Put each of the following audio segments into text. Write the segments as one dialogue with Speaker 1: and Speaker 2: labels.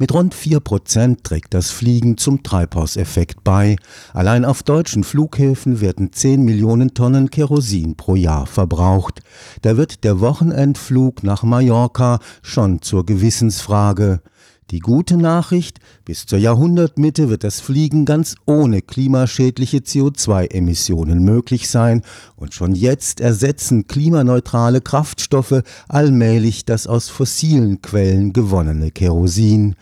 Speaker 1: Mit rund vier Prozent trägt das Fliegen zum Treibhauseffekt bei. Allein auf deutschen Flughäfen werden 10 Millionen Tonnen Kerosin pro Jahr verbraucht. Da wird der Wochenendflug nach Mallorca schon zur Gewissensfrage. Die gute Nachricht, bis zur Jahrhundertmitte wird das Fliegen ganz ohne klimaschädliche CO2-Emissionen möglich sein und schon jetzt ersetzen klimaneutrale Kraftstoffe allmählich das aus fossilen Quellen gewonnene Kerosin.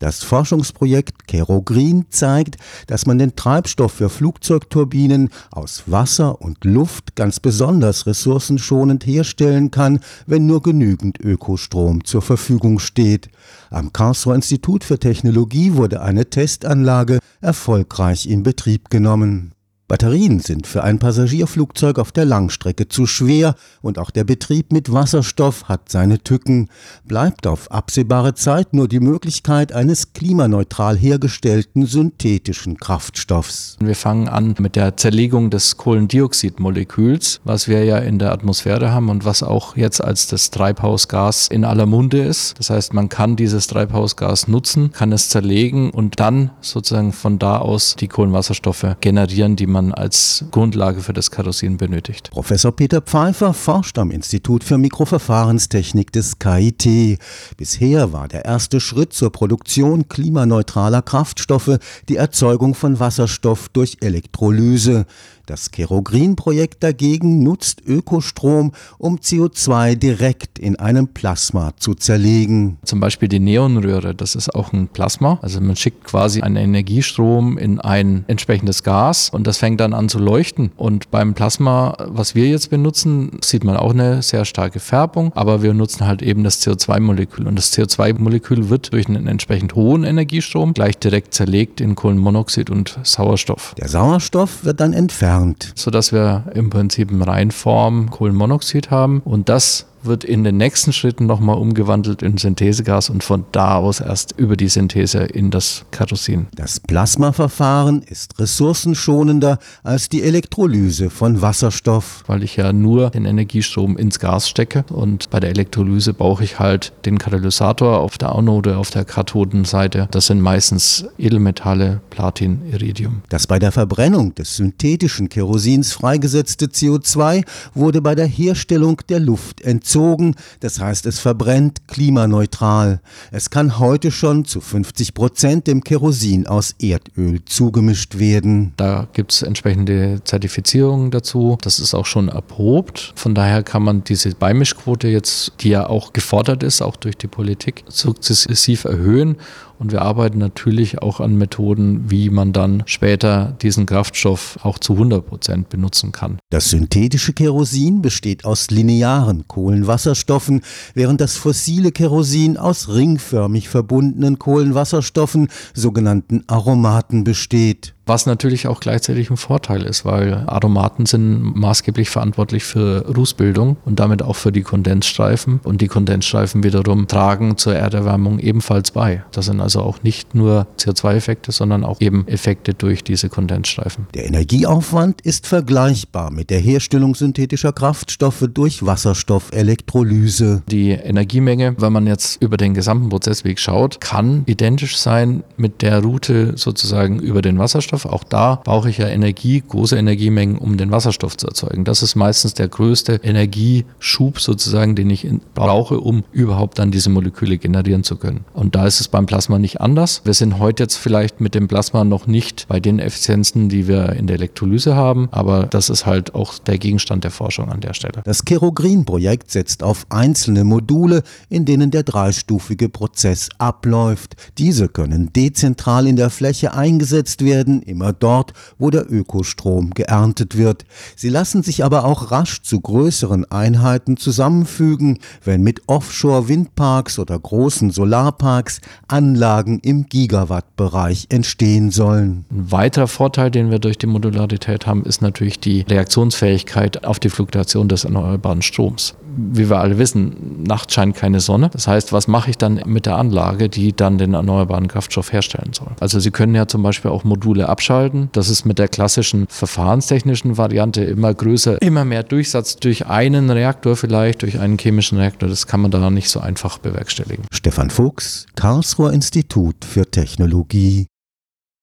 Speaker 1: Das Forschungsprojekt KeroGreen zeigt, dass man den Treibstoff für Flugzeugturbinen aus Wasser und Luft ganz besonders ressourcenschonend herstellen kann, wenn nur genügend Ökostrom zur Verfügung steht. Am Karlsruher Institut für Technologie wurde eine Testanlage erfolgreich in Betrieb genommen. Batterien sind für ein Passagierflugzeug auf der Langstrecke zu schwer und auch der Betrieb mit Wasserstoff hat seine Tücken. Bleibt auf absehbare Zeit nur die Möglichkeit eines klimaneutral hergestellten synthetischen Kraftstoffs.
Speaker 2: Wir fangen an mit der Zerlegung des Kohlendioxidmoleküls, was wir ja in der Atmosphäre haben und was auch jetzt als das Treibhausgas in aller Munde ist. Das heißt, man kann dieses Treibhausgas nutzen, kann es zerlegen und dann sozusagen von da aus die Kohlenwasserstoffe generieren, die man man als Grundlage für das Kerosin benötigt.
Speaker 1: Professor Peter Pfeiffer forscht am Institut für Mikroverfahrenstechnik des KIT. Bisher war der erste Schritt zur Produktion klimaneutraler Kraftstoffe die Erzeugung von Wasserstoff durch Elektrolyse. Das Kerogrin-Projekt dagegen nutzt Ökostrom, um CO2 direkt in einem Plasma zu zerlegen.
Speaker 2: Zum Beispiel die Neonröhre, das ist auch ein Plasma. Also man schickt quasi einen Energiestrom in ein entsprechendes Gas und das fängt dann an zu leuchten. Und beim Plasma, was wir jetzt benutzen, sieht man auch eine sehr starke Färbung, aber wir nutzen halt eben das CO2-Molekül. Und das CO2-Molekül wird durch einen entsprechend hohen Energiestrom gleich direkt zerlegt in Kohlenmonoxid und Sauerstoff.
Speaker 1: Der Sauerstoff wird dann entfernt entfernt.
Speaker 2: Sodass wir im Prinzip in Reinform Kohlenmonoxid haben und das wird in den nächsten Schritten nochmal umgewandelt in Synthesegas und von da aus erst über die Synthese in das Kerosin.
Speaker 1: Das Plasmaverfahren ist ressourcenschonender als die Elektrolyse von Wasserstoff.
Speaker 2: Weil ich ja nur den Energiestrom ins Gas stecke und bei der Elektrolyse brauche ich halt den Katalysator auf der Anode, auf der Kathodenseite. Das sind meistens Edelmetalle, Platin, Iridium.
Speaker 1: Das bei der Verbrennung des synthetischen Kerosins freigesetzte CO2 wurde bei der Herstellung der Luft entzogen entzogen, das heißt es verbrennt klimaneutral. Es kann heute schon zu 50 Prozent dem Kerosin aus Erdöl zugemischt werden.
Speaker 2: Da gibt es entsprechende Zertifizierungen dazu. Das ist auch schon erprobt. Von daher kann man diese Beimischquote jetzt, die ja auch gefordert ist, auch durch die Politik, sukzessiv erhöhen und wir arbeiten natürlich auch an Methoden, wie man dann später diesen Kraftstoff auch zu 100 Prozent benutzen kann.
Speaker 1: Das synthetische Kerosin besteht aus linearen Kohlenwasserstoffen, während das fossile Kerosin aus ringförmig verbundenen Kohlenwasserstoffen, sogenannten Aromaten, besteht.
Speaker 2: Was natürlich auch gleichzeitig ein Vorteil ist, weil Aromaten sind maßgeblich verantwortlich für Rußbildung und damit auch für die Kondensstreifen. Und die Kondensstreifen wiederum tragen zur Erderwärmung ebenfalls bei. Das sind also auch nicht nur CO2-Effekte, sondern auch eben Effekte durch diese Kondensstreifen.
Speaker 1: Der Energieaufwand ist vergleichbar mit der Herstellung synthetischer Kraftstoffe durch Wasserstoffelektrolyse.
Speaker 2: Die Energiemenge, wenn man jetzt über den gesamten Prozessweg schaut, kann identisch sein mit der Route sozusagen über den Wasserstoff Wasserstoff. Auch da brauche ich ja Energie, große Energiemengen, um den Wasserstoff zu erzeugen. Das ist meistens der größte Energieschub sozusagen, den ich brauche, um überhaupt dann diese Moleküle generieren zu können. Und da ist es beim Plasma nicht anders. Wir sind heute jetzt vielleicht mit dem Plasma noch nicht bei den Effizienzen, die wir in der Elektrolyse haben, aber das ist halt auch der Gegenstand der Forschung an der Stelle.
Speaker 1: Das Kerogreen-Projekt setzt auf einzelne Module, in denen der dreistufige Prozess abläuft. Diese können dezentral in der Fläche eingesetzt werden, immer dort, wo der Ökostrom geerntet wird. Sie lassen sich aber auch rasch zu größeren Einheiten zusammenfügen, wenn mit Offshore-Windparks oder großen Solarparks Anlagen im Gigawatt-Bereich entstehen sollen.
Speaker 2: Ein weiterer Vorteil, den wir durch die Modularität haben, ist natürlich die Reaktionsfähigkeit auf die Fluktuation des erneuerbaren Stroms. Wie wir alle wissen, nachts scheint keine Sonne. Das heißt, was mache ich dann mit der Anlage, die dann den erneuerbaren Kraftstoff herstellen soll? Also Sie können ja zum Beispiel auch Module abschalten. Das ist mit der klassischen verfahrenstechnischen Variante immer größer, immer mehr Durchsatz durch einen Reaktor vielleicht, durch einen chemischen Reaktor. Das kann man da nicht so einfach bewerkstelligen.
Speaker 1: Stefan Fuchs, Karlsruher Institut für Technologie